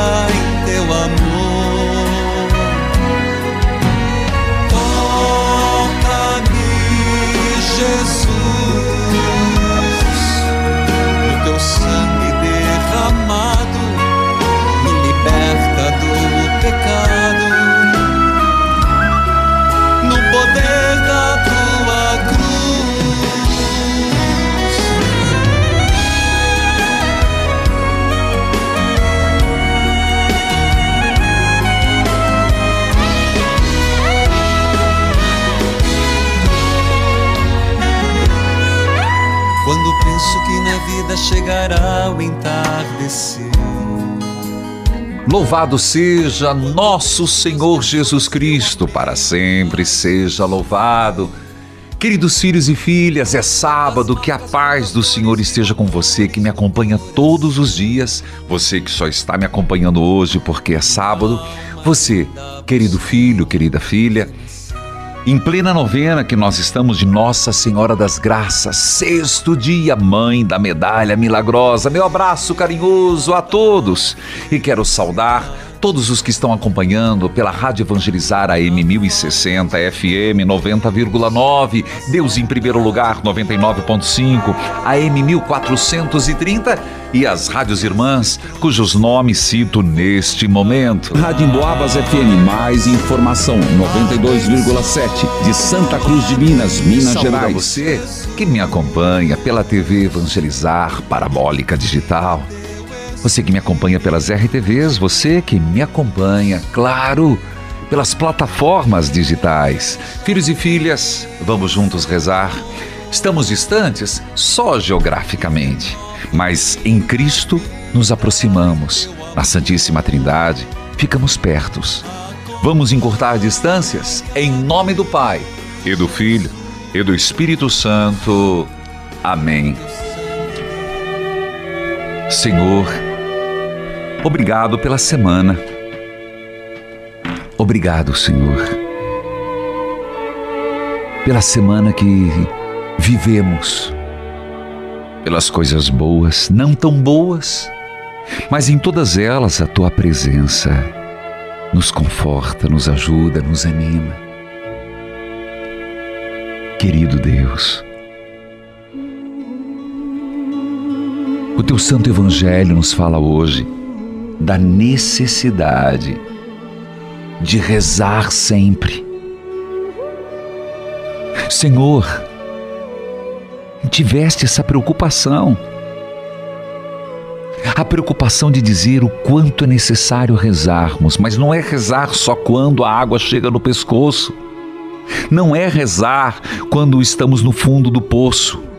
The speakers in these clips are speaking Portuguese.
vida na vida chegará o entardecer. Louvado seja nosso Senhor Jesus Cristo, para sempre seja louvado. Queridos filhos e filhas, é sábado, que a paz do Senhor esteja com você que me acompanha todos os dias, você que só está me acompanhando hoje porque é sábado, você, querido filho, querida filha, em plena novena que nós estamos de Nossa Senhora das Graças, sexto dia, mãe da medalha milagrosa. Meu abraço carinhoso a todos e quero saudar todos os que estão acompanhando pela Rádio Evangelizar AM 1060 FM 90,9, Deus em primeiro lugar 99.5, AM 1430 e as rádios irmãs cujos nomes cito neste momento. Rádio Emboabas FM, mais informação, 92,7 de Santa Cruz de Minas, Minas Saúde a Gerais. você que me acompanha pela TV Evangelizar Parabólica Digital. Você que me acompanha pelas RTVs, você que me acompanha, claro, pelas plataformas digitais. Filhos e filhas, vamos juntos rezar. Estamos distantes só geograficamente, mas em Cristo nos aproximamos. Na Santíssima Trindade, ficamos pertos. Vamos encurtar distâncias em nome do Pai, e do Filho, e do Espírito Santo. Amém. Senhor, obrigado pela semana. Obrigado, Senhor, pela semana que vivemos, pelas coisas boas, não tão boas, mas em todas elas a tua presença nos conforta, nos ajuda, nos anima. Querido Deus, o teu santo evangelho nos fala hoje da necessidade de rezar sempre. Senhor, tiveste essa preocupação. A preocupação de dizer o quanto é necessário rezarmos, mas não é rezar só quando a água chega no pescoço. Não é rezar quando estamos no fundo do poço.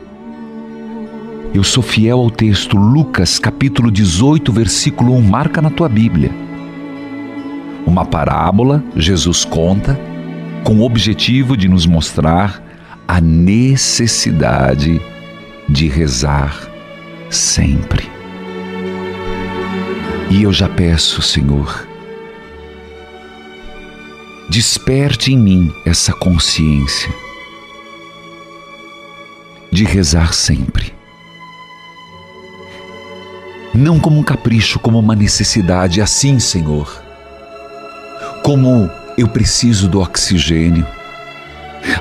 Eu sou fiel ao texto, Lucas capítulo 18, versículo 1, marca na tua Bíblia. Uma parábola Jesus conta com o objetivo de nos mostrar a necessidade de rezar sempre. E eu já peço, Senhor, desperte em mim essa consciência de rezar sempre. Não como um capricho, como uma necessidade, assim, Senhor. Como eu preciso do oxigênio.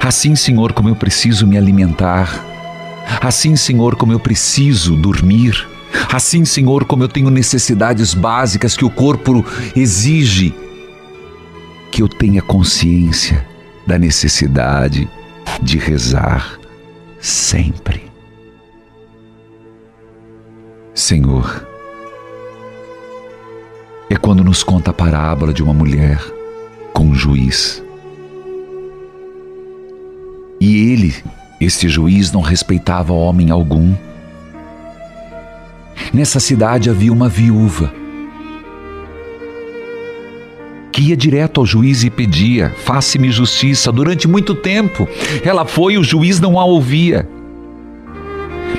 Assim, Senhor, como eu preciso me alimentar. Assim, Senhor, como eu preciso dormir. Assim, Senhor, como eu tenho necessidades básicas que o corpo exige, que eu tenha consciência da necessidade de rezar sempre. Senhor, é quando nos conta a parábola de uma mulher com um juiz E ele, este juiz, não respeitava homem algum. Nessa cidade havia uma viúva que ia direto ao juiz e pedia: faça-me justiça. Durante muito tempo, ela foi o juiz não a ouvia.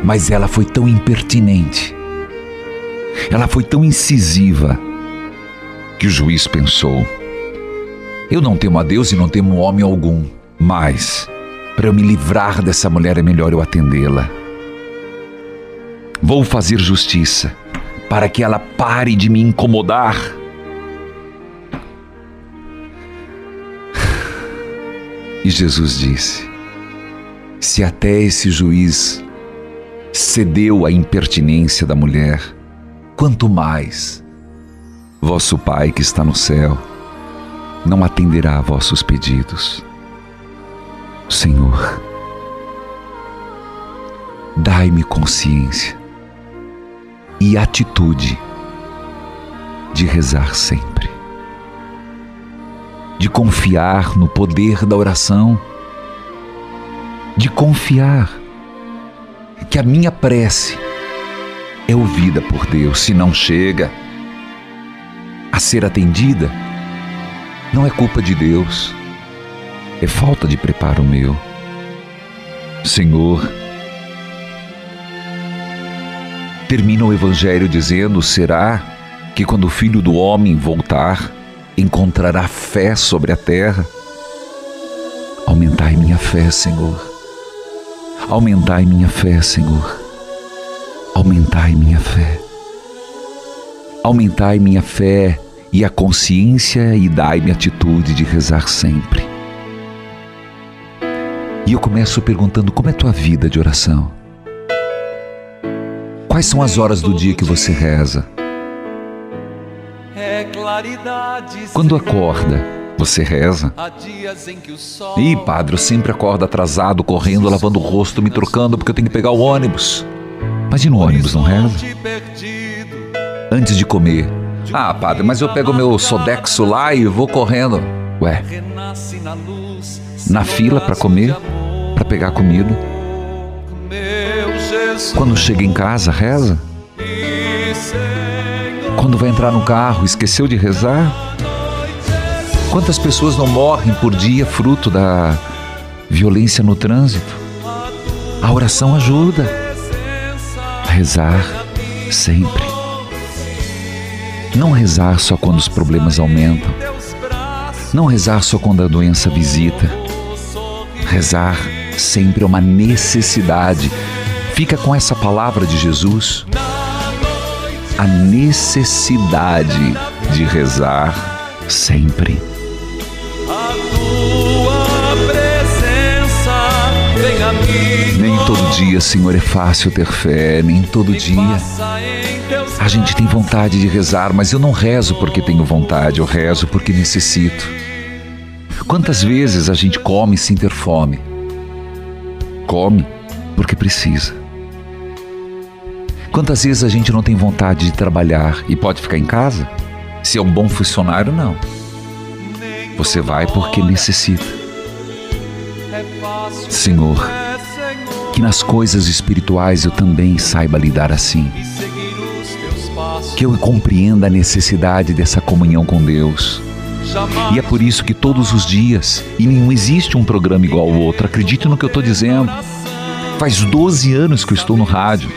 Mas ela foi tão impertinente, ela foi tão incisiva, que o juiz pensou: eu não temo a Deus e não temo homem algum, mas para eu me livrar dessa mulher é melhor eu atendê-la. Vou fazer justiça para que ela pare de me incomodar. E Jesus disse: Se até esse juiz cedeu à impertinência da mulher, quanto mais vosso Pai que está no céu não atenderá a vossos pedidos. Senhor, dai-me consciência e atitude de rezar sempre, de confiar no poder da oração, de confiar que a minha prece é ouvida por Deus, se não chega a ser atendida, não é culpa de Deus é falta de preparo meu. Senhor, termina o Evangelho dizendo: será que quando o filho do homem voltar, encontrará fé sobre a terra? Aumentai minha fé, Senhor. Aumentai minha fé, Senhor. Aumentai minha fé. Aumentai minha fé e a consciência e dai-me atitude de rezar sempre. E eu começo perguntando como é tua vida de oração. Quais são as horas do dia que você reza? Quando acorda, você reza? Ih, padre, eu sempre acordo atrasado, correndo, lavando o rosto, me trocando porque eu tenho que pegar o ônibus. Mas e no ônibus, não reza? Antes de comer. Ah, padre, mas eu pego meu Sodexo lá e vou correndo. Ué, na fila para comer, para pegar comida. Quando chega em casa, reza. Quando vai entrar no carro, esqueceu de rezar? Quantas pessoas não morrem por dia fruto da violência no trânsito? A oração ajuda. A rezar sempre. Não rezar só quando os problemas aumentam. Não rezar só quando a doença visita. Rezar sempre é uma necessidade. Fica com essa palavra de Jesus. A necessidade de rezar sempre. Nem todo dia, Senhor, é fácil ter fé, nem todo dia. A gente tem vontade de rezar, mas eu não rezo porque tenho vontade, eu rezo porque necessito. Quantas vezes a gente come sem ter fome? Come porque precisa. Quantas vezes a gente não tem vontade de trabalhar e pode ficar em casa? Se é um bom funcionário, não. Você vai porque necessita. Senhor, que nas coisas espirituais eu também saiba lidar assim. Que eu compreenda a necessidade dessa comunhão com Deus. E é por isso que todos os dias, e não existe um programa igual ao outro, acredite no que eu estou dizendo. Faz 12 anos que eu estou no rádio.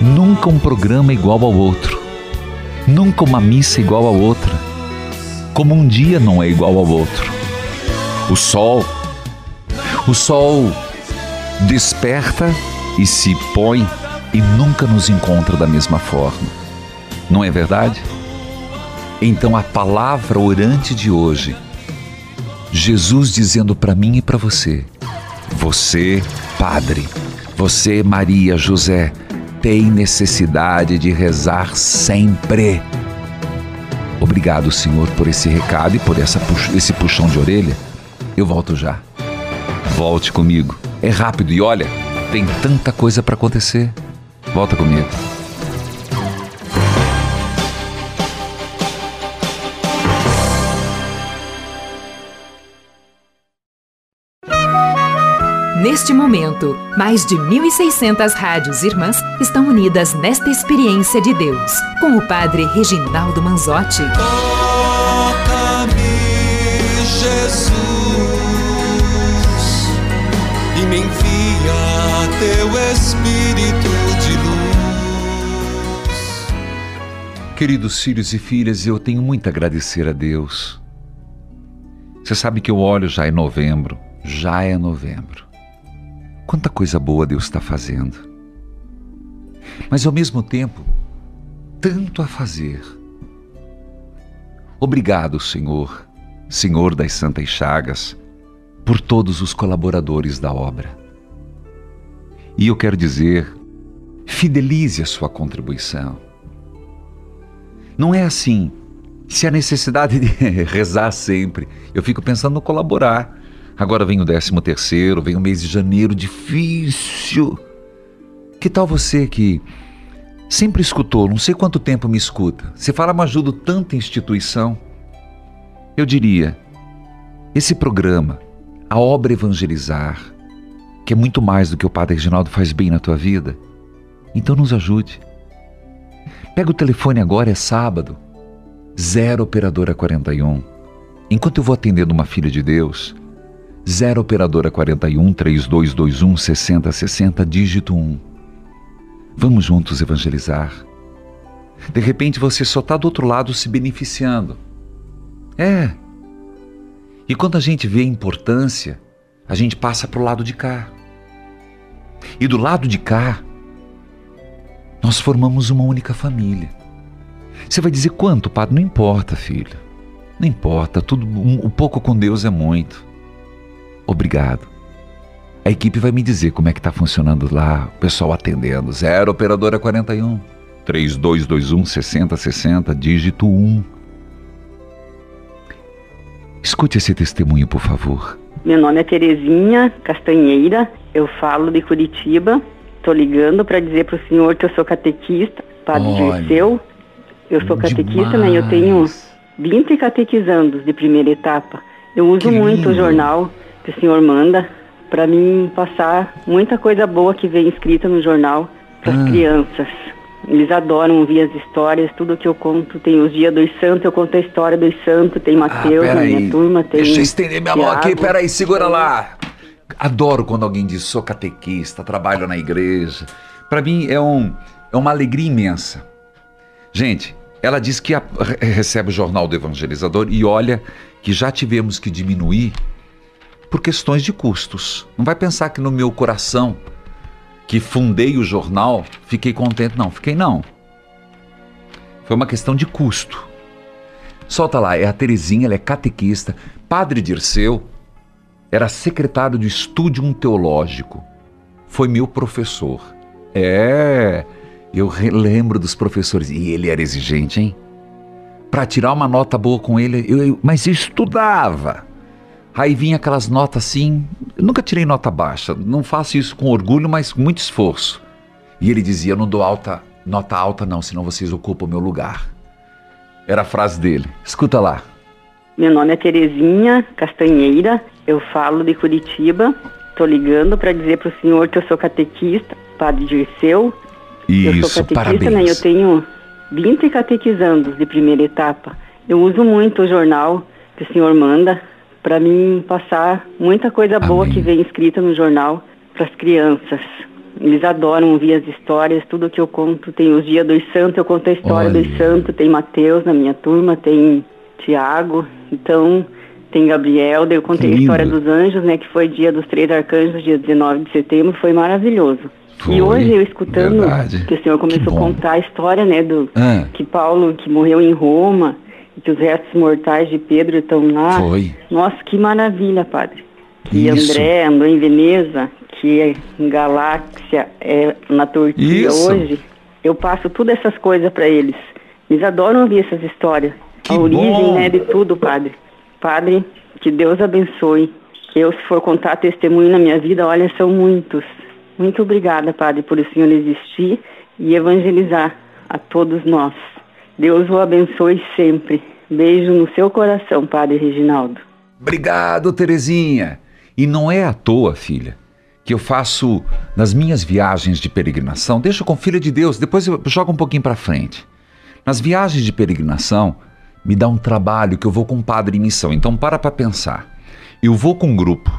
Nunca um programa igual ao outro. Nunca uma missa igual a outra. Como um dia não é igual ao outro. O sol. O sol desperta e se põe e nunca nos encontra da mesma forma. Não é verdade? Então a palavra orante de hoje, Jesus dizendo para mim e para você: Você, Padre, você, Maria, José, tem necessidade de rezar sempre. Obrigado, Senhor, por esse recado e por essa, esse puxão de orelha. Eu volto já. Volte comigo. É rápido e olha, tem tanta coisa para acontecer. Volta comigo. Neste momento, mais de 1.600 rádios irmãs estão unidas nesta experiência de Deus, com o Padre Reginaldo Manzotti. Espírito de luz. Queridos filhos e filhas, eu tenho muito a agradecer a Deus. Você sabe que eu olho já é novembro, já é novembro. Quanta coisa boa Deus está fazendo. Mas ao mesmo tempo, tanto a fazer. Obrigado, Senhor, Senhor das Santas Chagas, por todos os colaboradores da obra. E eu quero dizer, fidelize a sua contribuição. Não é assim. Se a necessidade de rezar sempre, eu fico pensando no colaborar. Agora vem o décimo terceiro, vem o mês de janeiro, difícil. Que tal você que sempre escutou, não sei quanto tempo me escuta, você fala, mas ajudo tanta instituição. Eu diria, esse programa, a obra Evangelizar, que é muito mais do que o Padre Reginaldo faz bem na tua vida, então nos ajude. Pega o telefone agora, é sábado, 0 Operadora 41. Enquanto eu vou atendendo uma filha de Deus, 0 Operadora 41 3221 6060, dígito 1. Vamos juntos evangelizar. De repente você só está do outro lado se beneficiando. É. E quando a gente vê a importância, a gente passa para o lado de cá. E do lado de cá, nós formamos uma única família. Você vai dizer quanto, padre? Não importa, filho. Não importa, tudo um, um pouco com Deus é muito. Obrigado. A equipe vai me dizer como é que está funcionando lá, o pessoal atendendo. Zero operadora 41 3221 6060, dígito 1. Escute esse testemunho, por favor. Meu nome é Terezinha Castanheira, eu falo de Curitiba. Estou ligando para dizer para o senhor que eu sou catequista, Padre Olha, Dirceu. Eu sou catequista, né? Eu tenho demais. 20 catequizandos de primeira etapa. Eu uso Que muito o lindo. jornal que o senhor manda para mim passar muita coisa boa que vem escrita no jornal para as Ah. crianças. Eles adoram ouvir as histórias, tudo que eu conto. Tem os dias dos santos, eu conto a história dos santos. Tem Mateus na minha turma, tem. Ah, Deixa eu estender minha mão aqui, peraí, segura lá. Adoro quando alguém diz sou catequista, trabalho na igreja. Para mim é, um, é uma alegria imensa. Gente, ela diz que a- re- recebe o jornal do evangelizador e olha que já tivemos que diminuir por questões de custos. Não vai pensar que no meu coração, que fundei o jornal, fiquei contente. Não, fiquei não. Foi uma questão de custo. Solta lá, é a Terezinha, ela é catequista. Padre Dirceu era secretário do Estúdio Teológico. Foi meu professor. É, eu lembro dos professores. E ele era exigente, hein? Para tirar uma nota boa com ele, eu, eu- mas eu estudava. Aí vinha aquelas notas assim. Eu nunca tirei nota baixa. Não faço isso com orgulho, mas com muito esforço. E ele dizia: Eu não dou alta, nota alta, não, senão vocês ocupam o meu lugar. Era a frase dele. Escuta lá. Meu nome é Terezinha Castanheira, eu falo de Curitiba. Estou ligando para dizer para o senhor que eu sou catequista, Padre Dirceu. eu Isso, sou catequista, né? parabéns. Eu tenho 20 catequizandos de primeira etapa. Eu uso muito o jornal que o senhor manda para mim passar muita coisa boa Amém. que vem escrita no jornal para as crianças. Eles adoram ouvir as histórias, tudo que eu conto. Tem os dias dos santos, eu conto a história Olha. dos santos. Tem Mateus na minha turma, tem Tiago, então tem Gabriel. daí Eu contei a história dos anjos, né? Que foi dia dos três arcanjos, dia 19 de setembro, foi maravilhoso. Foi, e hoje eu escutando verdade. que o senhor começou a contar a história, né? Do Ah, que Paulo, que morreu em Roma, que os restos mortais de Pedro estão lá. foi. Nossa, que maravilha, padre. Que Isso. André andou em Veneza, que é em Galáxia é na Turquia Isso. hoje. Eu passo todas essas coisas para eles. Eles adoram ouvir essas histórias. Que a origem, bom. né, de tudo, padre. Padre, que Deus abençoe. Eu, se for contar testemunho na minha vida, olha, são muitos. Muito obrigada, padre, por o senhor existir e evangelizar a todos nós. Deus o abençoe sempre. Beijo no seu coração, padre Reginaldo. Obrigado, Terezinha. E não é à toa, filha, que eu faço nas minhas viagens de peregrinação, deixa com filha de Deus, depois eu jogo um pouquinho para frente. Nas viagens de peregrinação, me dá um trabalho que eu vou com um padre em missão. Então para para pensar. Eu vou com um grupo,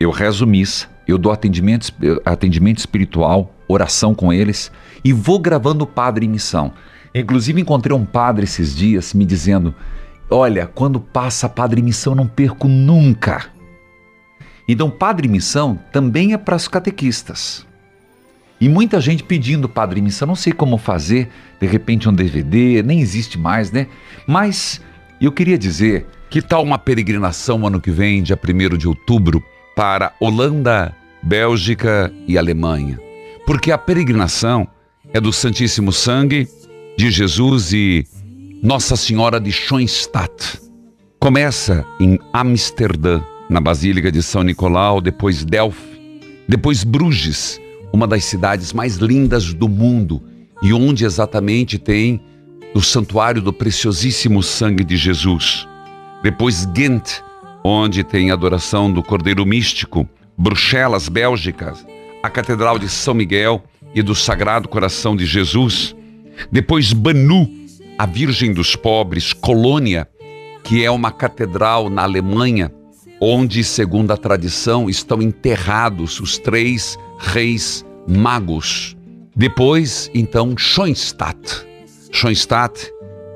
eu rezo missa, eu dou atendimento, atendimento espiritual, oração com eles e vou gravando o padre em missão. Inclusive encontrei um padre esses dias me dizendo: "Olha, quando passa padre missão não perco nunca". Então, padre missão também é para os catequistas. E muita gente pedindo padre missão, não sei como fazer, de repente um DVD, nem existe mais, né? Mas eu queria dizer, que tal uma peregrinação ano que vem, dia 1 de outubro, para Holanda, Bélgica e Alemanha? Porque a peregrinação é do Santíssimo Sangue de Jesus e Nossa Senhora de Schoenstatt. Começa em Amsterdã, na Basílica de São Nicolau, depois Delphi, depois Bruges, uma das cidades mais lindas do mundo e onde exatamente tem o santuário do preciosíssimo sangue de Jesus. Depois Ghent, onde tem a adoração do Cordeiro Místico, Bruxelas, Bélgica, a Catedral de São Miguel e do Sagrado Coração de Jesus. Depois Banu, a Virgem dos Pobres, Colônia, que é uma catedral na Alemanha onde, segundo a tradição, estão enterrados os três reis magos. Depois, então, Schoenstatt. Schoenstatt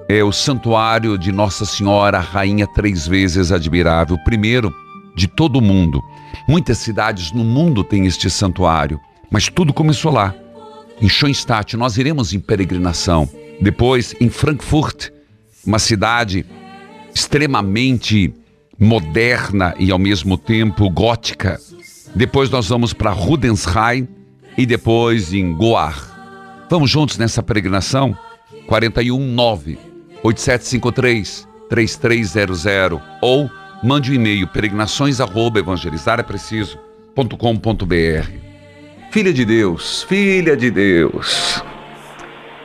é o santuário de Nossa Senhora, Rainha três vezes admirável, primeiro de todo o mundo. Muitas cidades no mundo têm este santuário, mas tudo começou lá. Em Schoenstatt, nós iremos em peregrinação. Depois, em Frankfurt, uma cidade extremamente moderna e ao mesmo tempo gótica. Depois nós vamos para Rudensheim e depois em Goar. Vamos juntos nessa peregrinação? 419 8753 3300 ou mande um e-mail peregrinações@evangelizarapreciso.com.br. Filha de Deus, filha de Deus.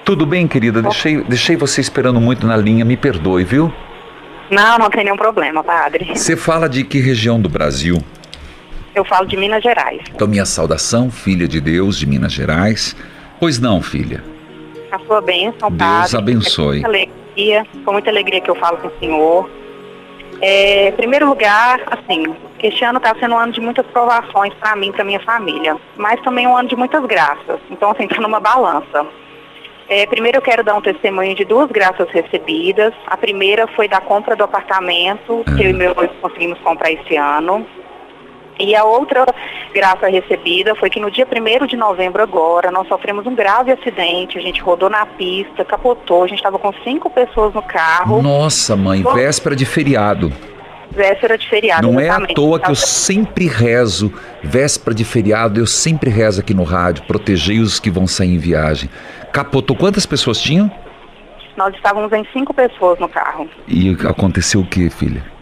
Tudo bem, querida? Deixei, deixei você esperando muito na linha, me perdoe, viu? Não, não tem nenhum problema, padre. Você fala de que região do Brasil? Eu falo de Minas Gerais. Então, minha saudação, filha de Deus de Minas Gerais. Pois não, filha. A sua bênção, Deus padre. abençoe. É com muita alegria, com muita alegria que eu falo com o senhor. É, em primeiro lugar, assim, este ano está sendo um ano de muitas provações para mim, para minha família, mas também um ano de muitas graças. Então, assim, está numa balança. É, primeiro eu quero dar um testemunho de duas graças recebidas. A primeira foi da compra do apartamento que eu e meu noivo conseguimos comprar esse ano. E a outra graça recebida foi que no dia 1 de novembro agora, nós sofremos um grave acidente, a gente rodou na pista, capotou, a gente estava com cinco pessoas no carro. Nossa, mãe, véspera de feriado. Véspera de feriado. Não é à exatamente. toa que eu sempre rezo, véspera de feriado, eu sempre rezo aqui no rádio, protegei os que vão sair em viagem. Capotou, quantas pessoas tinham? Nós estávamos em cinco pessoas no carro. E aconteceu o que, filha?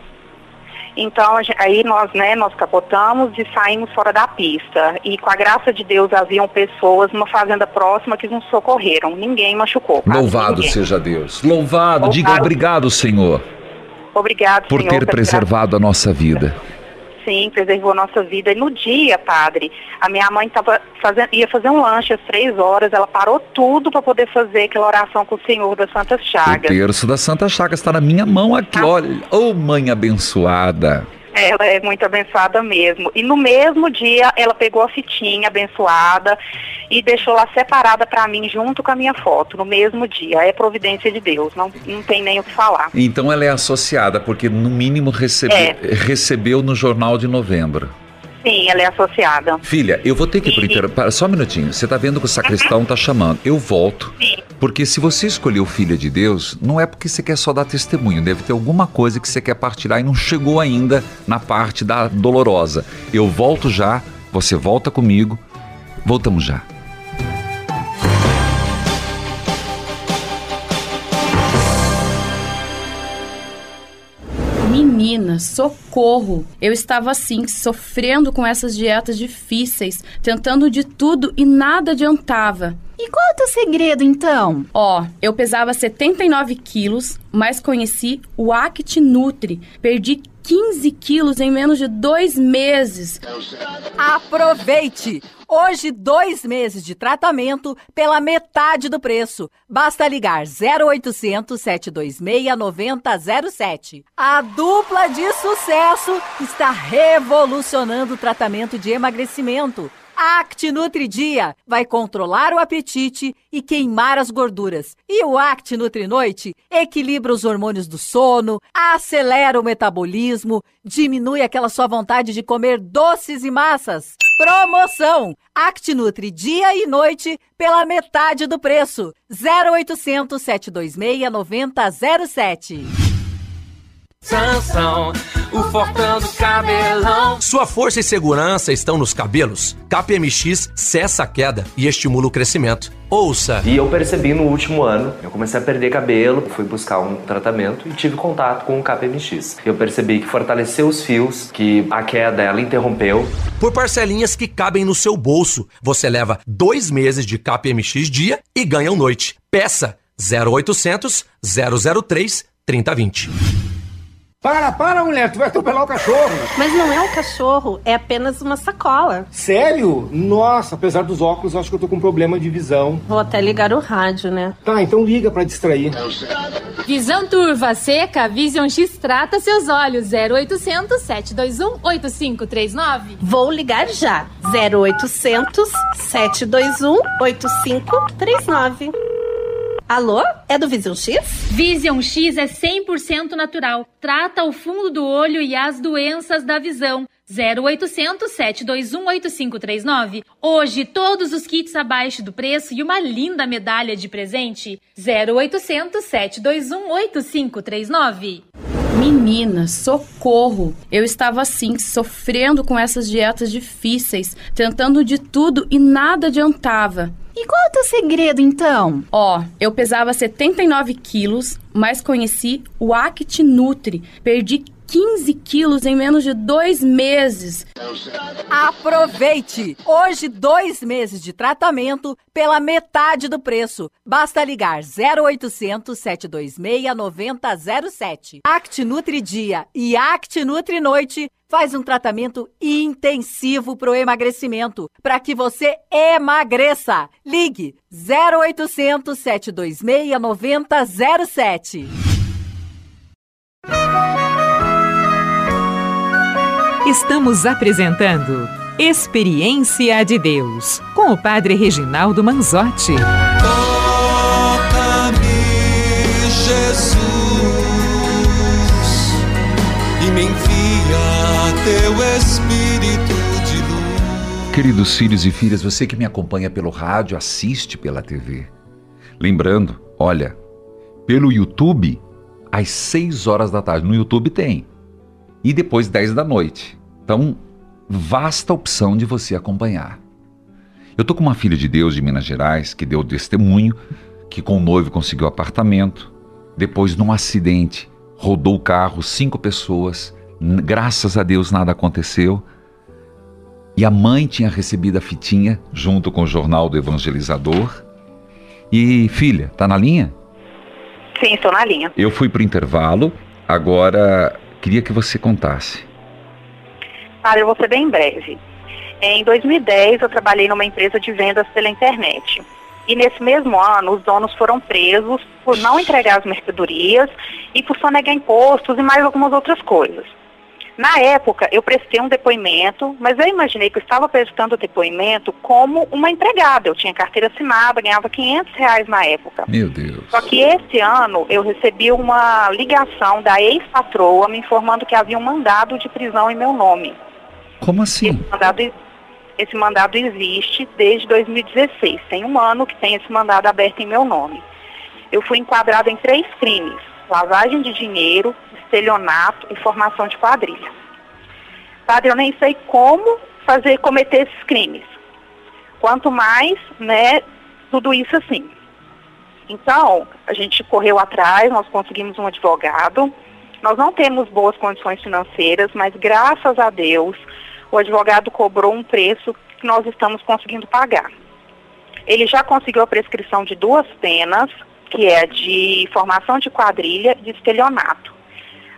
Então, aí nós, né, nós capotamos e saímos fora da pista. E com a graça de Deus, haviam pessoas numa fazenda próxima que nos socorreram. Ninguém machucou. Louvado ninguém. seja Deus. Louvado, diga Louvado. obrigado, Senhor, Obrigado, por Senhor, ter preservado a nossa vida. Sim, preservou a nossa vida. E no dia, padre, a minha mãe tava fazendo, ia fazer um lanche às três horas. Ela parou tudo para poder fazer aquela oração com o Senhor das Santas O Chagas. terço da Santa Chagas está na minha mão aqui, Ah. olha. Ô, mãe abençoada. Ela é muito abençoada mesmo. E no mesmo dia, ela pegou a fitinha abençoada e deixou lá separada para mim, junto com a minha foto, no mesmo dia. É providência de Deus, não, não tem nem o que falar. Então ela é associada, porque no mínimo recebe- É. recebeu no jornal de novembro. Sim, ela é associada. Filha, eu vou ter que ir pro intervalo. Só um minutinho. Você tá vendo que o sacristão tá chamando. Eu volto. Sim. Porque se você escolheu Filha de Deus, não é porque você quer só dar testemunho. Deve ter alguma coisa que você quer partilhar e não chegou ainda na parte da dolorosa. Eu volto já. Você volta comigo. Voltamos já. Menina, socorro! Eu estava assim, sofrendo com essas dietas difíceis, tentando de tudo e nada adiantava. E qual é o teu segredo, então? Ó, eu pesava 79 quilos, mas conheci o Act Nutri. Perdi 15 quilos em menos de dois meses. Aproveite! Hoje, dois meses de tratamento pela metade do preço. Basta ligar 0800 726 9007. A dupla de sucesso está revolucionando o tratamento de emagrecimento. A Act Nutri Dia vai controlar o apetite e queimar as gorduras. E o Act Nutri Noite equilibra os hormônios do sono, acelera o metabolismo, diminui aquela sua vontade de comer doces e massas. Promoção! Act Nutri Dia e Noite pela metade do preço. 0800 726 9007. Sansão, o fortão do cabelão. Sua força e segurança estão nos cabelos. KPMX cessa a queda e estimula o crescimento. Ouça! E eu percebi no último ano, eu comecei a perder cabelo, fui buscar um tratamento e tive contato com o KPMX. Eu percebi que fortaleceu os fios, que a queda ela interrompeu. Por parcelinhas que cabem no seu bolso, você leva dois meses de KPMX dia e ganha um noite. Peça 0800 003 3020. Para, para, mulher, tu vai atropelar o cachorro. Mas não é um cachorro, é apenas uma sacola. Sério? Nossa, apesar dos óculos, acho que eu tô com problema de visão. Vou até ligar o rádio, né? Tá, então liga para distrair. Visão turva, seca, Vision X trata seus olhos. 0800 721 8539. Vou ligar já. 0800 721 8539. Alô? É do Vision X? Vision X é 100% natural. Trata o fundo do olho e as doenças da visão. 0800 721 8539. Hoje, todos os kits abaixo do preço e uma linda medalha de presente. 0800 721 8539. Menina, socorro! Eu estava assim, sofrendo com essas dietas difíceis, tentando de tudo e nada adiantava. E qual é o teu segredo, então? Ó, eu pesava 79 quilos, mas conheci o Act Nutri. Perdi 15 quilos em menos de dois meses. Aproveite! Hoje, dois meses de tratamento pela metade do preço. Basta ligar 0800 726 9007. Act Nutri Dia e Act Nutri Noite faz um tratamento intensivo para o emagrecimento, para que você emagreça. Ligue 0800 726 9007. Estamos apresentando Experiência de Deus com o Padre Reginaldo Manzotti. Toca-me, Jesus, e me envia teu Espírito de luz. Queridos filhos e filhas, você que me acompanha pelo rádio, assiste pela TV. Lembrando, olha, pelo YouTube, às 6 horas da tarde. No YouTube tem. E depois 10 da noite. Então, vasta opção de você acompanhar. Eu tô com uma filha de Deus de Minas Gerais que deu testemunho que com o noivo conseguiu apartamento, depois num acidente rodou o carro, cinco pessoas, graças a Deus nada aconteceu. E a mãe tinha recebido a fitinha junto com o jornal do evangelizador. E filha, tá na linha? Sim, estou na linha. Eu fui pro intervalo, agora queria que você contasse. Ah, eu vou ser bem breve. Em 2010, eu trabalhei numa empresa de vendas pela internet. E nesse mesmo ano, os donos foram presos por não entregar as mercadorias e por sonegar impostos e mais algumas outras coisas. Na época, eu prestei um depoimento, mas eu imaginei que eu estava prestando o depoimento como uma empregada. Eu tinha carteira assinada, ganhava 500 reais na época. Meu Deus. Só que esse ano eu recebi uma ligação da ex-patroa me informando que havia um mandado de prisão em meu nome. Como assim? Esse mandado, esse mandado existe desde 2016. Tem um ano que tem esse mandado aberto em meu nome. Eu fui enquadrada em três crimes: lavagem de dinheiro, estelionato e formação de quadrilha. Padre, eu nem sei como fazer cometer esses crimes. Quanto mais, né, tudo isso assim. Então, a gente correu atrás, nós conseguimos um advogado. Nós não temos boas condições financeiras, mas graças a Deus, o advogado cobrou um preço que nós estamos conseguindo pagar. Ele já conseguiu a prescrição de duas penas, que é de formação de quadrilha e de estelionato.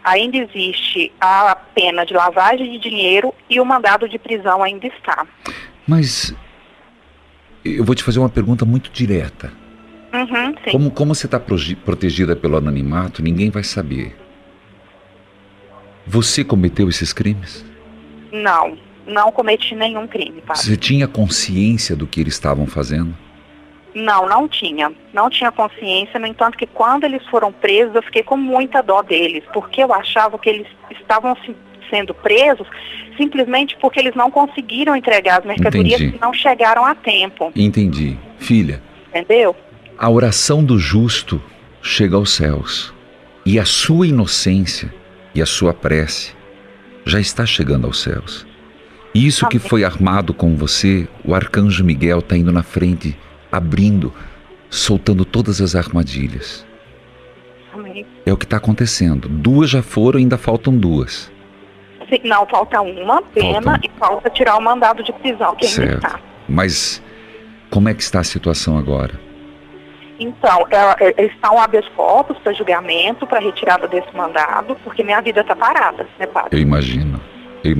Ainda existe a pena de lavagem de dinheiro e o mandado de prisão ainda está. Mas eu vou te fazer uma pergunta muito direta. Uhum. Como, como você está protegida pelo anonimato, ninguém vai saber. Você cometeu esses crimes? Não, não cometi nenhum crime, padre. Você tinha consciência do que eles estavam fazendo? Não, não tinha. Não tinha consciência. No entanto, que quando eles foram presos, eu fiquei com muita dó deles, porque eu achava que eles estavam se- sendo presos simplesmente porque eles não conseguiram entregar as mercadorias Entendi. que não chegaram a tempo. Entendi. Filha, Entendeu? a oração do justo chega aos céus. E a sua inocência e a sua prece já está chegando aos céus. Isso que foi armado com você, o arcanjo Miguel está indo na frente, abrindo, soltando todas as armadilhas. Amém. É o que está acontecendo. Duas já foram, ainda faltam duas. Sim, não, falta uma pena Faltam. e falta tirar o mandado de prisão, que ainda Certo. está. Mas como é que está a situação agora? Então, é, é, está um habeas corpus para julgamento, para retirada desse mandado, porque minha vida está parada, né, padre? Eu imagino.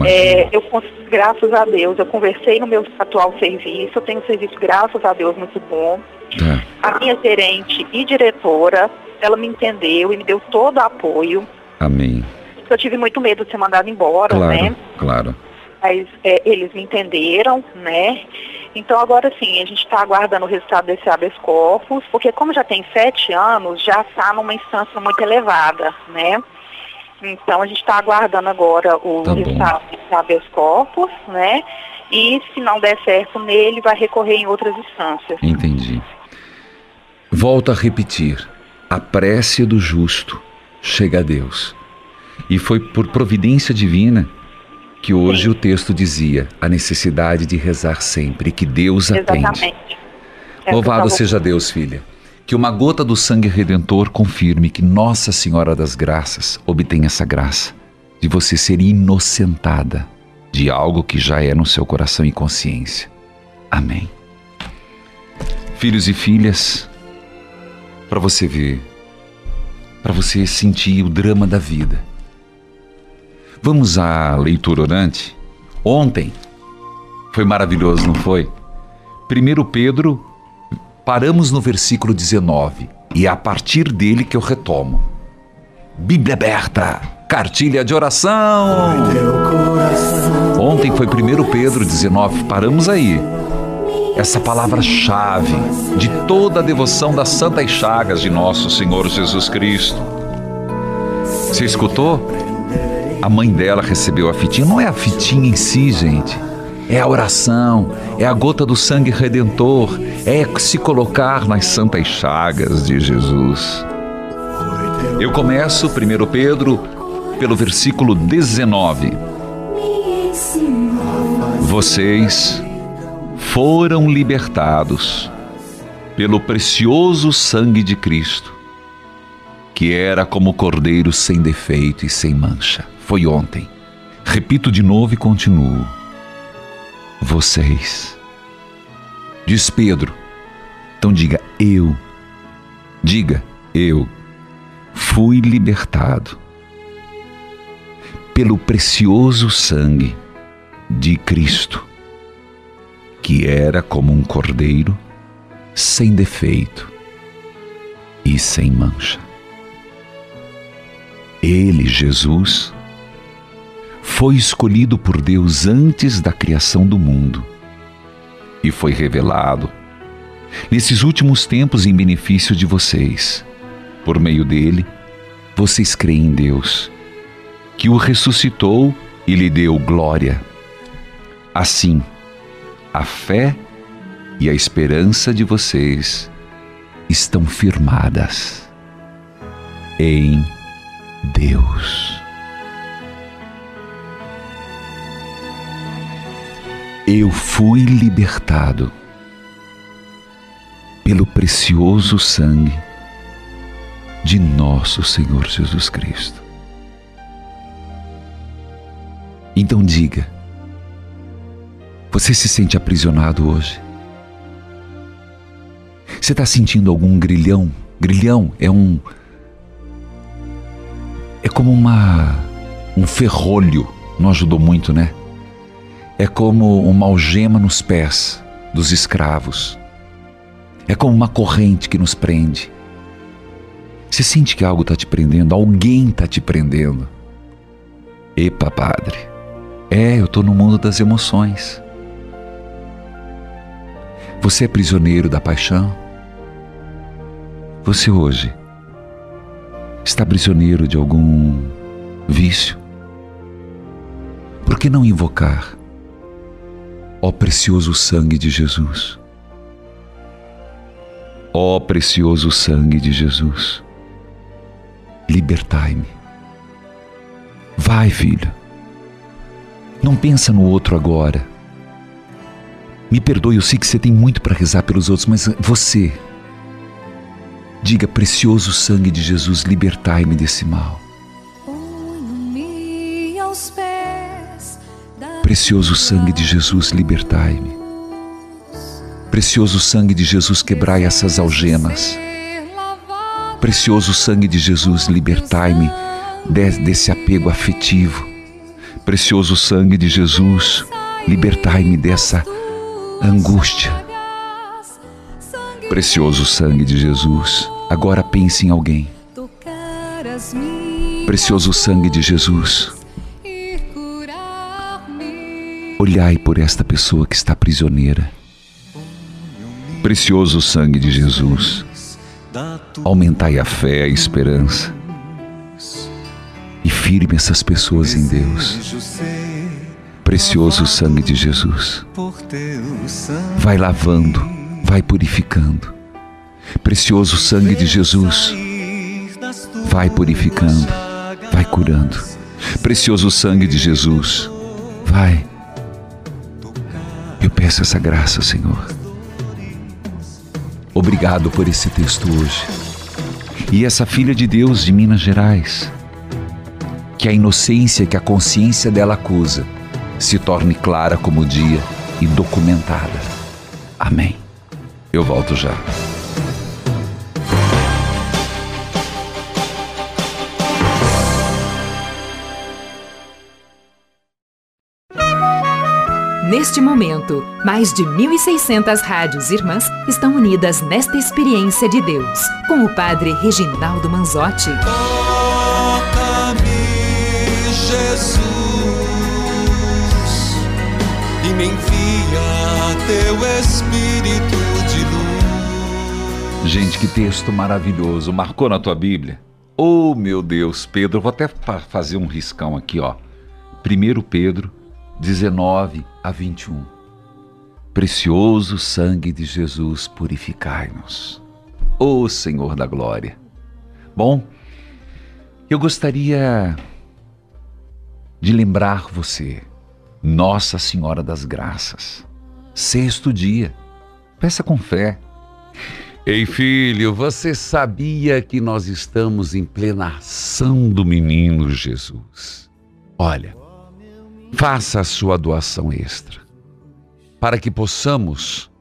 É, eu, graças a Deus, eu conversei no meu atual serviço, eu tenho um serviço, graças a Deus, muito bom. Tá. A minha gerente e diretora, ela me entendeu e me deu todo o apoio. Amém. Eu tive muito medo de ser mandada embora, Claro, né? claro. Mas é, eles me entenderam, né? Então agora sim, a gente está aguardando o resultado desse habeas corpus, porque como já tem sete anos, já está numa instância muito elevada, né? Então a gente está aguardando agora o Tá resultado habeas corpus, né? E se não der certo nele, vai recorrer em outras instâncias. Entendi. Volto a repetir: a prece do justo chega a Deus. E foi por providência divina que hoje o texto dizia a necessidade de rezar sempre, que Deus atende. Exatamente. É, Louvado favor. seja Deus, filha. Que uma gota do sangue redentor confirme que Nossa Senhora das Graças obtém essa graça de você ser inocentada de algo que já é no seu coração e consciência. Amém. Filhos e filhas, para você ver, para você sentir o drama da vida. Vamos à leitura orante? Ontem foi maravilhoso, não foi? 1 Pedro, paramos no versículo 19 e é a partir dele que eu retomo. Bíblia aberta, cartilha de oração. Ontem foi 1 Pedro 19, paramos aí. Essa palavra-chave de toda a devoção das santas chagas de nosso Senhor Jesus Cristo. Você escutou? A mãe dela recebeu a fitinha. Não é a fitinha em si, gente. É a oração, é a gota do sangue redentor, é se colocar nas santas chagas de Jesus. Eu começo, 1 Pedro, pelo versículo 19. Vocês foram libertados pelo precioso sangue de Cristo, que era como cordeiro sem defeito e sem mancha. Foi ontem. Repito de novo e continuo. Vocês. Diz Pedro. Então diga eu. Diga eu. Fui libertado pelo precioso sangue de Cristo, que era como um cordeiro sem defeito e sem mancha. Ele, Jesus, foi escolhido por Deus antes da criação do mundo e foi revelado nesses últimos tempos em benefício de vocês. Por meio dele, vocês creem em Deus, que o ressuscitou e lhe deu glória. Assim, a fé e a esperança de vocês estão firmadas em Deus. Eu fui libertado pelo precioso sangue de nosso Senhor Jesus Cristo. Então diga, você se sente aprisionado hoje? Você está sentindo algum grilhão? Grilhão é um. É como uma. um ferrolho. Não ajudou muito, né? É como uma algema nos pés dos escravos. É como uma corrente que nos prende. Você sente que algo está te prendendo, alguém está te prendendo. Epa, padre. É, eu estou no mundo das emoções. Você é prisioneiro da paixão? Você hoje está prisioneiro de algum vício? Por que não invocar, ó precioso sangue de Jesus? Ó precioso sangue de Jesus, libertai-me. Vai, filho. Não pensa no outro agora. Me perdoe, eu sei que você tem muito para rezar pelos outros, mas você Diga, precioso sangue de Jesus, libertai-me desse mal. Precioso sangue de Jesus, libertai-me. Precioso sangue de Jesus, quebrai essas algemas. Precioso sangue de Jesus, libertai-me desse apego afetivo. Precioso sangue de Jesus, libertai-me dessa angústia. Precioso sangue de Jesus, Agora pense em alguém. Precioso sangue de Jesus. Olhai por esta pessoa que está prisioneira. Precioso sangue de Jesus. Aumentai a fé, a esperança. E firme essas pessoas em Deus. Precioso sangue de Jesus. Vai lavando, vai purificando Precioso sangue de Jesus, vai purificando, vai curando. Precioso sangue de Jesus, vai. Eu peço essa graça, Senhor. Obrigado por esse texto hoje. E essa filha de Deus de Minas Gerais, que a inocência que a consciência dela acusa se torne clara como o dia e documentada. Amém. Eu volto já. Neste momento, mais de 1.600 rádios irmãs estão unidas nesta experiência de Deus, com o Padre Reginaldo Manzotti. Toca-me, Jesus, e me envia teu Espírito de luz. Gente, que texto maravilhoso. Marcou na tua Bíblia? Oh, meu Deus, Pedro, vou até fazer um riscão aqui, ó. 1 Pedro 19 a 21. Precioso sangue de Jesus, purificai-nos. Ô oh, Senhor da glória. Bom, eu gostaria de lembrar você, Nossa Senhora das Graças, sexto dia. Peça com fé. Ei, filho, você sabia que nós estamos em plena ação do menino Jesus? Olha, faça a sua doação extra, para que possamos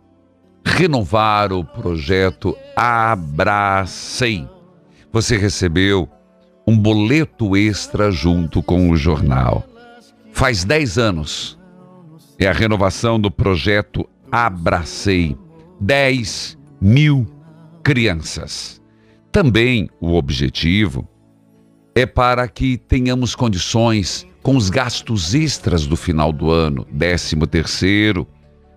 renovar o projeto Abracem. Você recebeu um boleto extra junto com o jornal. Faz 10 anos. É a renovação do projeto Abracei. 10 mil crianças. Também o objetivo é para que tenhamos condições com os gastos extras do final do ano, décimo terceiro,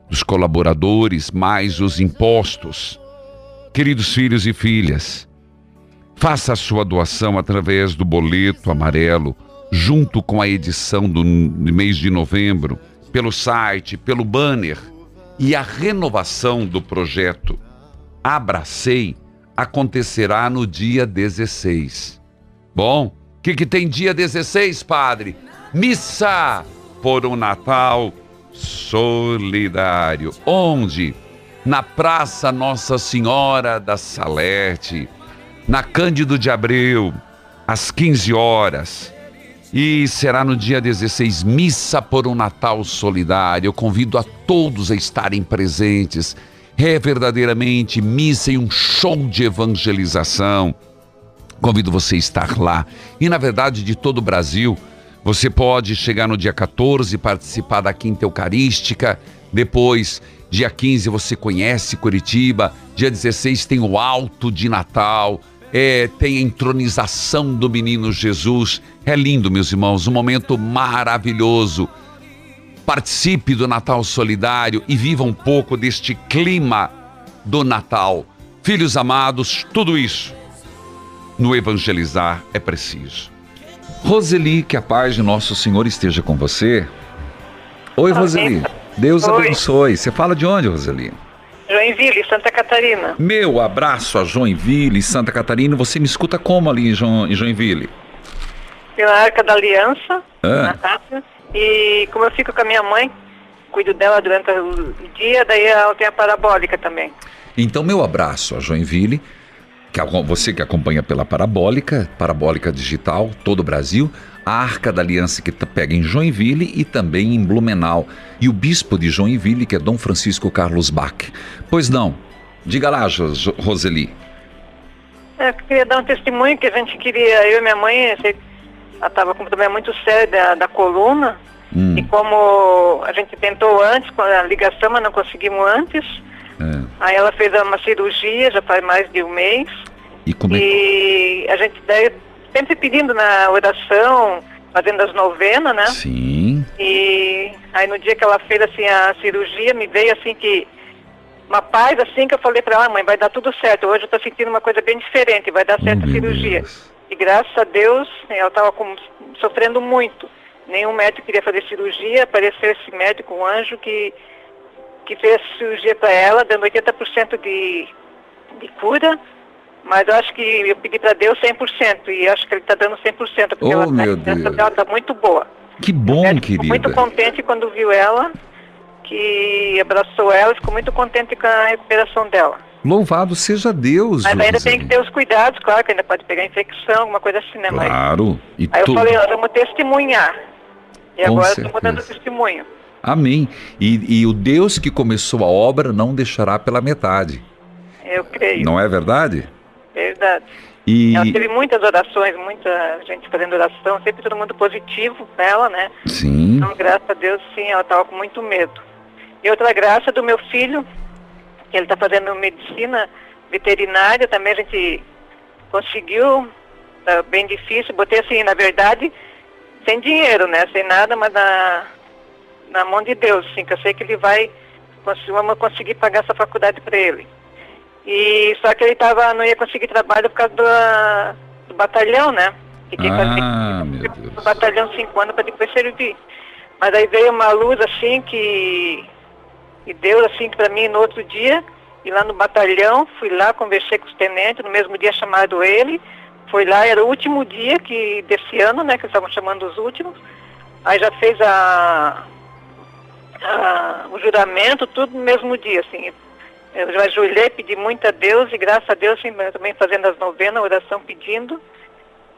dos colaboradores, mais os impostos. Queridos filhos e filhas, faça a sua doação através do boleto amarelo, junto com a edição do mês de novembro, pelo site, pelo banner. E a renovação do projeto Abracei acontecerá no dia 16. Bom, o que, que tem dia 16, padre? Missa por um Natal solidário. Onde? Na Praça Nossa Senhora da Salete, na Cândido de Abreu, às 15 horas. E será no dia 16, Missa por um Natal Solidário. Eu convido a todos a estarem presentes. É verdadeiramente missa e um show de evangelização. Convido você a estar lá. E na verdade, de todo o Brasil, você pode chegar no dia 14 participar da Quinta Eucarística. Depois, dia 15, você conhece Curitiba. Dia 16 tem o Alto de Natal. É, tem a entronização do menino Jesus. É lindo, meus irmãos, um momento maravilhoso. Participe do Natal Solidário e viva um pouco deste clima do Natal. Filhos amados, tudo isso no evangelizar é preciso. Roseli, que a paz de nosso Senhor esteja com você. Oi, Roseli. Deus Oi. abençoe. Você fala de onde, Roseli? Joinville, Santa Catarina. Meu abraço a Joinville, Santa Catarina. Você me escuta como ali em, Jo- em Joinville? Pela Arca da Aliança, Ah. na rádio. E como eu fico com a minha mãe, cuido dela durante o dia, daí ela tem a parabólica também. Então, meu abraço a Joinville, que você que acompanha pela Parabólica, Parabólica Digital, todo o Brasil, a Arca da Aliança que pega em Joinville e também em Blumenau, e o Bispo de Joinville, que é Dom Francisco Carlos Bach. Pois não, diga lá, Roseli. É, Eu queria dar um testemunho que a gente queria, eu e minha mãe, ela estava com um problema muito sério da, da coluna, Hum, e como a gente tentou antes, com a ligação, mas não conseguimos antes, é. aí ela fez uma cirurgia, já faz mais de um mês, E como é e a gente daí, sempre pedindo na oração, fazendo as novenas, né? Sim. E aí no dia que ela fez assim a cirurgia, me veio assim que uma paz assim que eu falei pra ela, mãe, vai dar tudo certo. Hoje eu tô sentindo uma coisa bem diferente, vai dar certo a cirurgia. E graças a Deus, ela estava sofrendo muito. Nenhum médico queria fazer cirurgia, apareceu esse médico, um anjo, que, que fez cirurgia para ela, dando 80% de, de cura. Mas eu acho que eu pedi para Deus 100%, e acho que ele está dando 100%, porque Oh, ela, a meu dela está muito boa. Que bom, Ficou querida. muito contente quando viu ela, que abraçou ela, ficou muito contente com a recuperação dela. Louvado seja Deus, Mas ainda tem que ter os cuidados, claro, que ainda pode pegar infecção, alguma coisa assim, né? Mas Claro. E Aí eu falei, vamos testemunhar. E Com agora estamos dando testemunho. Amém. E, e o Deus que começou a obra não deixará pela metade. Eu creio. Não é verdade? Verdade. E Ela teve muitas orações, muita gente fazendo oração, sempre todo mundo positivo ela, né? sim, Então, graças a Deus, sim, ela estava com muito medo. E outra graça do meu filho, que ele está fazendo medicina veterinária, também a gente conseguiu, tá bem difícil, botei assim, na verdade, sem dinheiro, né? Sem nada, mas na, na mão de Deus, assim, que eu sei que ele vai, vamos conseguir pagar essa faculdade para ele. E só que ele tava, não ia conseguir trabalho por causa do, do batalhão, né? Que tem que fazer ah, meu Deus. no batalhão cinco anos para depois servir. Mas aí veio uma luz assim que, que deu assim para mim no outro dia, e lá no batalhão, fui lá, conversei com os tenentes, no mesmo dia chamado ele, foi lá, era o último dia que desse ano, né, que eles estavam chamando os últimos, aí já fez a, a- o juramento, tudo no mesmo dia, assim. Eu ajoelhei, pedi muito a Deus, e graças a Deus, assim, também fazendo as novenas, oração pedindo,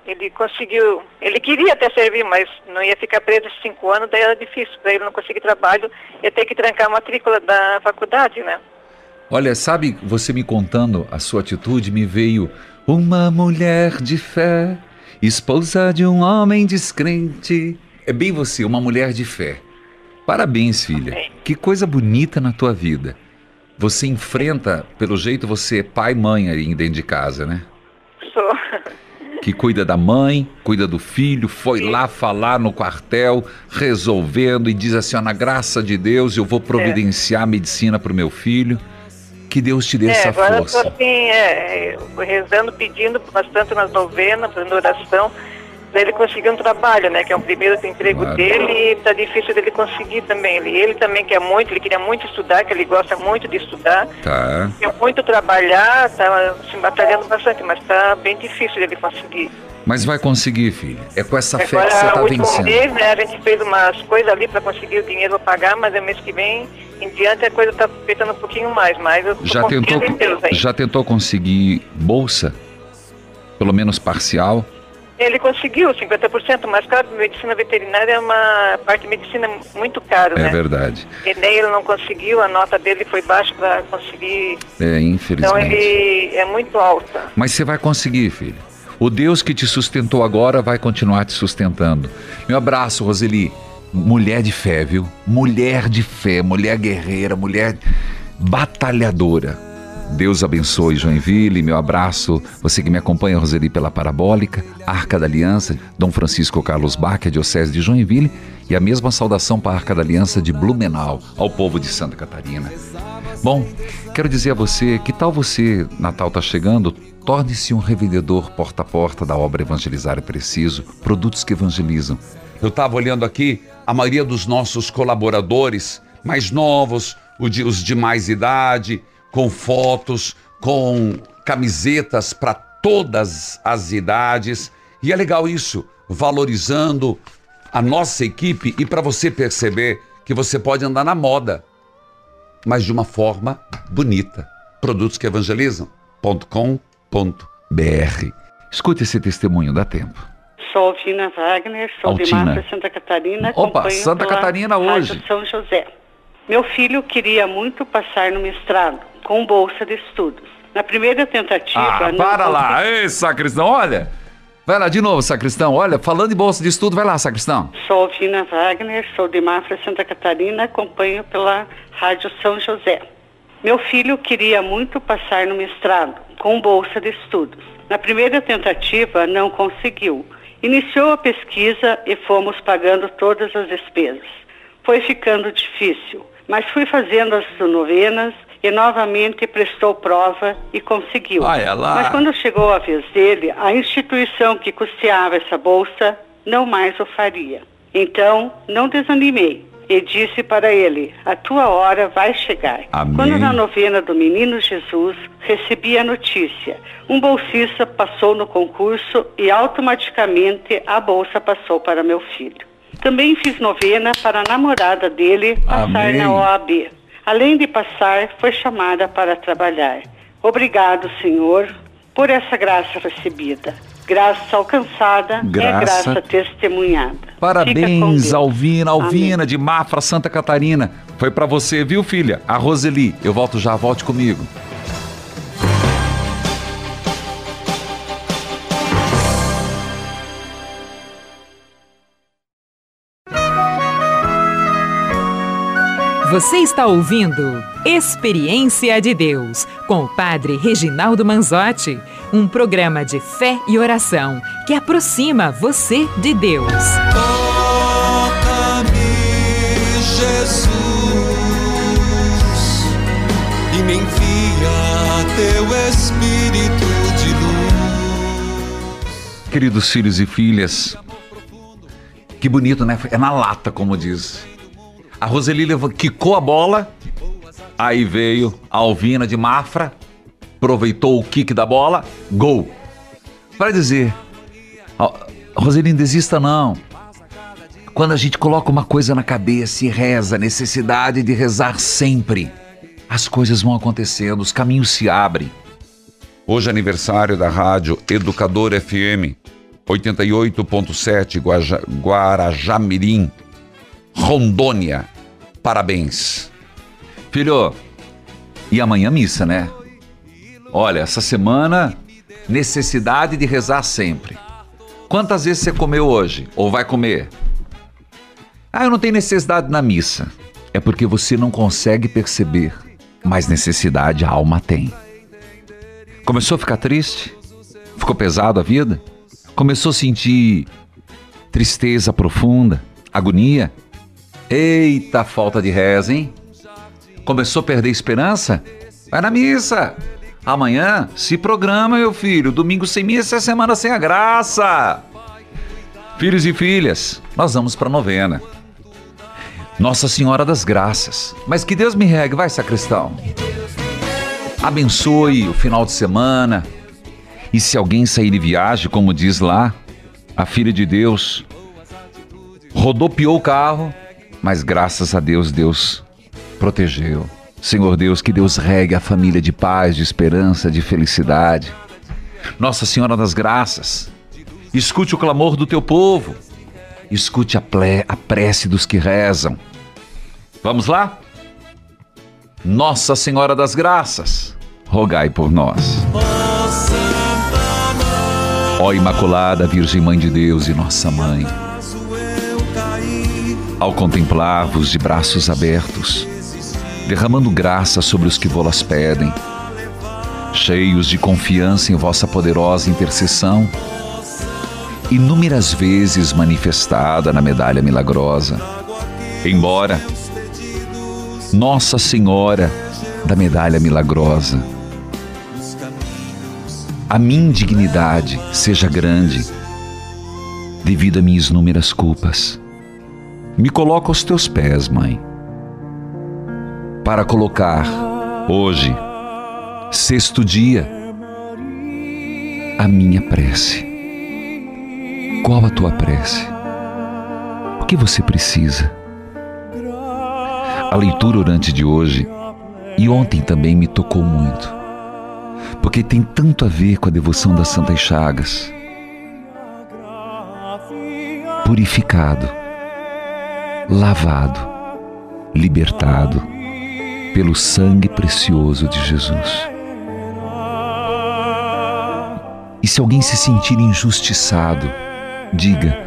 ele conseguiu, ele queria até servir, mas não ia ficar preso cinco anos, daí era difícil, para ele não conseguir trabalho, ia ter que trancar a matrícula da faculdade, né? Olha, sabe, você me contando a sua atitude, me veio uma mulher de fé, esposa de um homem descrente. É bem você, uma mulher de fé. Parabéns, filha. Que coisa bonita na tua vida. Você enfrenta, pelo jeito, você é pai e mãe aí dentro de casa, né? Sou. que cuida da mãe, cuida do filho, foi lá falar no quartel, resolvendo e diz assim: na graça de Deus, eu vou providenciar medicina para o meu filho. Que Deus te dê é, essa agora eu tô força. assim, é, eu rezando, pedindo bastante nas novenas, fazendo oração, para ele conseguir um trabalho, né? Que é o primeiro emprego Claro. dele e tá difícil dele conseguir também. Ele, ele também quer muito, ele queria muito estudar, que ele gosta muito de estudar. Tá. Quer muito trabalhar, tá se batalhando bastante, mas tá bem difícil dele conseguir. Mas vai conseguir, filho. É com essa fé que Agora, você está vencendo. mês, né, a gente fez umas coisas ali para conseguir o dinheiro para pagar, mas é mês que vem em diante a coisa está apertando um pouquinho mais, mas eu Já tentou, em Deus aí. já tentou conseguir bolsa? Pelo menos parcial? Ele conseguiu 50%, mas claro, medicina veterinária é uma parte de medicina muito caro, É né? verdade. E nem ele não conseguiu, a nota dele foi baixa para conseguir. É, Então infelizmente. ele é muito alta. Mas você vai conseguir, filho. O Deus que te sustentou agora vai continuar te sustentando. Meu abraço, Roseli. Mulher de fé, viu? Mulher de fé, mulher guerreira, mulher batalhadora. Deus abençoe Joinville, meu abraço. Você que me acompanha, Roseli, pela Parabólica, Arca da Aliança, Dom Francisco Carlos Bach, a Diocese de Joinville, e a mesma saudação para a Arca da Aliança de Blumenau, ao povo de Santa Catarina. Bom, quero dizer a você, que tal você, Natal está chegando, torne-se um revendedor porta a porta da obra Evangelizar é Preciso, produtos que evangelizam. Eu estava olhando aqui, a maioria dos nossos colaboradores mais novos, os de mais idade, com fotos, com camisetas para todas as idades. E é legal isso, valorizando a nossa equipe e para você perceber que você pode andar na moda, mas de uma forma bonita. Produtos que evangelizam.com.br. Escute esse testemunho, dá tempo. Sou Altina Wagner, sou de Altina. Mafra, Santa Catarina. Opa, Santa Catarina Rádio hoje. São José. Meu filho queria muito passar no mestrado, com bolsa de estudos. Na primeira tentativa... Ah, não para lá. Ei, sacristão, olha. Vai lá de novo, sacristão. Olha, falando em bolsa de estudo, vai lá, sacristão. Sou Alvina Wagner, sou de Mafra, Santa Catarina, acompanho pela Rádio São José. Meu filho queria muito passar no mestrado, com bolsa de estudos. Na primeira tentativa, não conseguiu. Iniciou a pesquisa e fomos pagando todas as despesas. Foi ficando difícil, mas fui fazendo as novenas e novamente prestou prova e conseguiu. Olha lá. Mas quando chegou a vez dele, a instituição que custeava essa bolsa não mais o faria. Então, não desanimei e disse para ele: A tua hora vai chegar. Amém. Quando na novena do Menino Jesus recebi a notícia, um bolsista passou no concurso e automaticamente a bolsa passou para meu filho. Também fiz novena para a namorada dele passar Amém. na OAB. Além de passar, foi chamada para trabalhar. Obrigado, Senhor, por essa graça recebida. Graça alcançada Graça- é graça testemunhada. Parabéns. Alvina, Alvina Amém. de Mafra, Santa Catarina. Foi pra você, viu, filha? A Roseli. Eu volto já, volte comigo. Você está ouvindo Experiência de Deus com o Padre Reginaldo Manzotti, um programa de fé e oração que aproxima você de Deus. Toca-me, Jesus, e me envia teu Espírito de luz. Queridos filhos e filhas, que bonito, né? É na lata, como diz. A Roseli levou, quicou a bola, aí veio a Alvina de Mafra, aproveitou o kick da bola, gol. Para dizer, Roseli, não desista não. Quando a gente coloca uma coisa na cabeça e reza, necessidade de rezar sempre, as coisas vão acontecendo, os caminhos se abrem. Hoje é aniversário da rádio Educador FM 88.7 Guaja- Guarajamirim, Rondônia. Parabéns. Filho, e amanhã missa, né? Olha, essa semana, necessidade de rezar sempre. Quantas vezes você comeu hoje? Ou vai comer? Ah, eu não tenho necessidade na missa. É porque você não consegue perceber, mas necessidade a alma tem. Começou a ficar triste? Ficou pesado a vida? Começou a sentir tristeza profunda, agonia? Eita, falta de reza, hein? Começou a perder esperança? Vai na missa! Amanhã se programa, meu filho. Domingo sem missa é semana sem a graça. Filhos e filhas, nós vamos para novena. Nossa Senhora das Graças. Mas que Deus me regue, vai, sacristão. Abençoe o final de semana. E se alguém sair de viagem, como diz lá, a filha de Deus rodopiou o carro, mas graças a Deus, Deus protegeu. Senhor Deus, que Deus regue a família de paz, de esperança, de felicidade. Nossa Senhora das Graças, Escute o clamor do teu povo. Escute a, ple- a prece dos que rezam. Vamos lá? Nossa Senhora das Graças, rogai por nós. Ó Imaculada Virgem Mãe de Deus e Nossa Mãe, ao contemplar-vos de braços abertos, derramando graça sobre os que vô-las pedem, cheios de confiança em vossa poderosa intercessão, inúmeras vezes manifestada na medalha milagrosa, embora Nossa Senhora da medalha milagrosa, a minha indignidade seja grande devido a minhas inúmeras culpas. Me coloco aos teus pés, mãe, para colocar hoje, sexto dia, a minha prece. Qual a tua prece? O que você precisa? A leitura orante de hoje e ontem também me tocou muito, porque tem tanto a ver com a devoção das Santas Chagas. Purificado, lavado, libertado pelo sangue precioso de Jesus. E se alguém se sentir injustiçado, diga: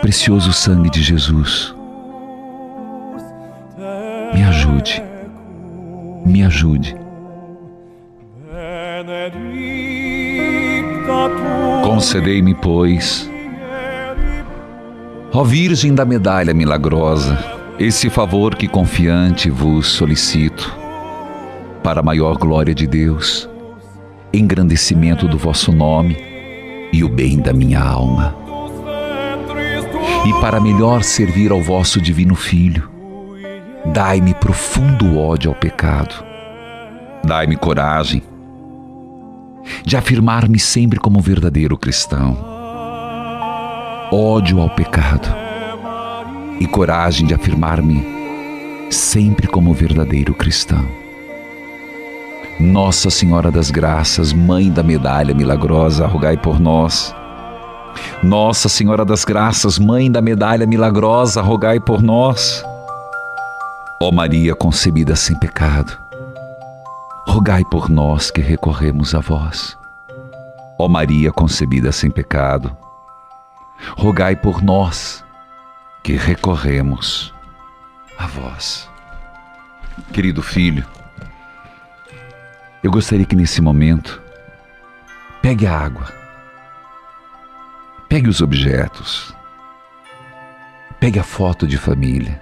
Precioso sangue de Jesus, me ajude, me ajude. Concedei-me, pois, ó Virgem da medalha milagrosa, esse favor que confiante vos solicito, para a maior glória de Deus, engrandecimento do vosso nome e o bem da minha alma. E para melhor servir ao vosso divino Filho, dai-me profundo ódio ao pecado. Dai-me coragem de afirmar-me sempre como verdadeiro cristão. Ódio ao pecado e coragem de afirmar-me sempre como verdadeiro cristão. Nossa Senhora das Graças, Mãe da Medalha Milagrosa, rogai por nós. Nossa Senhora das Graças, Mãe da Medalha Milagrosa, rogai por nós. Ó Maria concebida sem pecado, rogai por nós que recorremos a vós. Ó Maria concebida sem pecado, rogai por nós que recorremos a vós. Querido filho, eu gostaria que nesse momento pegue a água, pegue os objetos, pegue a foto de família.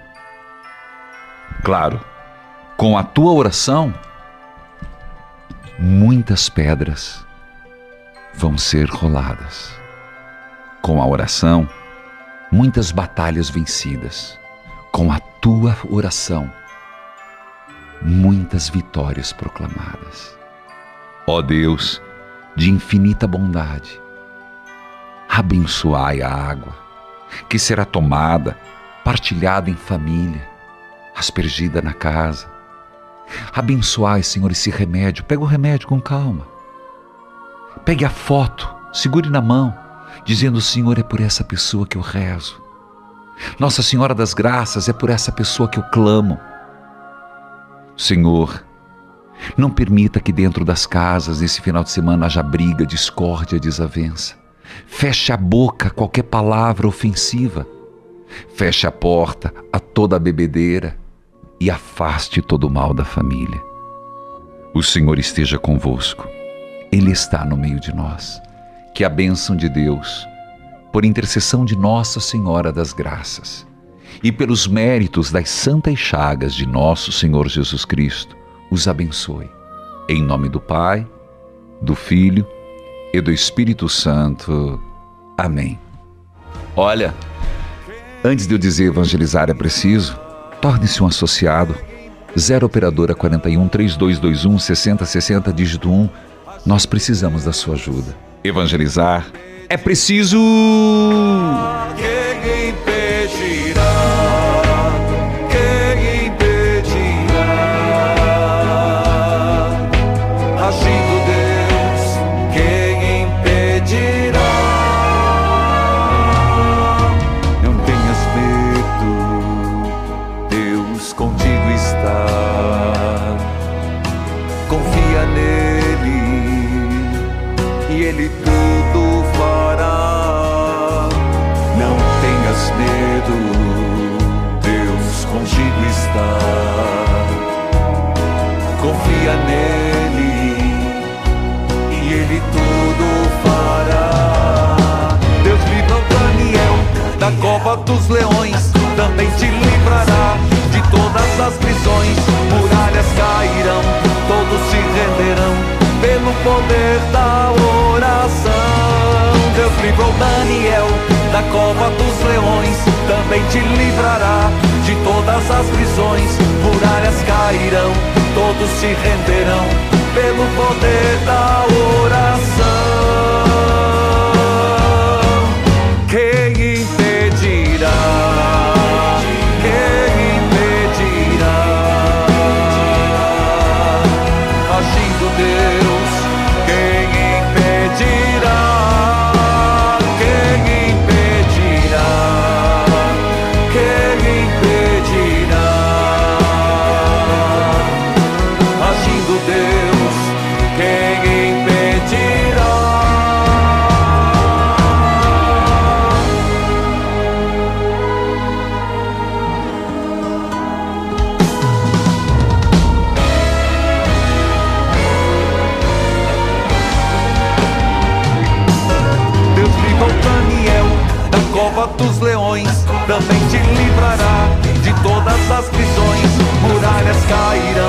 Claro, com a tua oração, muitas pedras vão ser roladas. Com a oração, muitas batalhas vencidas. Com a tua oração, muitas vitórias proclamadas. Ó Deus, de infinita bondade, abençoai a água, que será tomada, partilhada em família, aspergida na casa. Abençoai, Senhor, esse remédio. Pega o remédio com calma. Pegue a foto, segure na mão, dizendo: Senhor, é por essa pessoa que eu rezo. Nossa Senhora das Graças, é por essa pessoa que eu clamo. Senhor, não permita que dentro das casas, nesse final de semana, haja briga, discórdia, desavença. Feche a boca a qualquer palavra ofensiva. Feche a porta a toda a bebedeira e afaste todo o mal da família. O Senhor esteja convosco. Ele está no meio de nós. Que a bênção de Deus, por intercessão de Nossa Senhora das Graças e pelos méritos das santas chagas de nosso Senhor Jesus Cristo, os abençoe. Em nome do Pai, do Filho e do Espírito Santo. Amém. Olha, antes de eu dizer evangelizar é preciso, torne-se um associado. 0 operadora 41 3221 6060 dígito 1. Nós precisamos da sua ajuda. Evangelizar é preciso. Todos se 界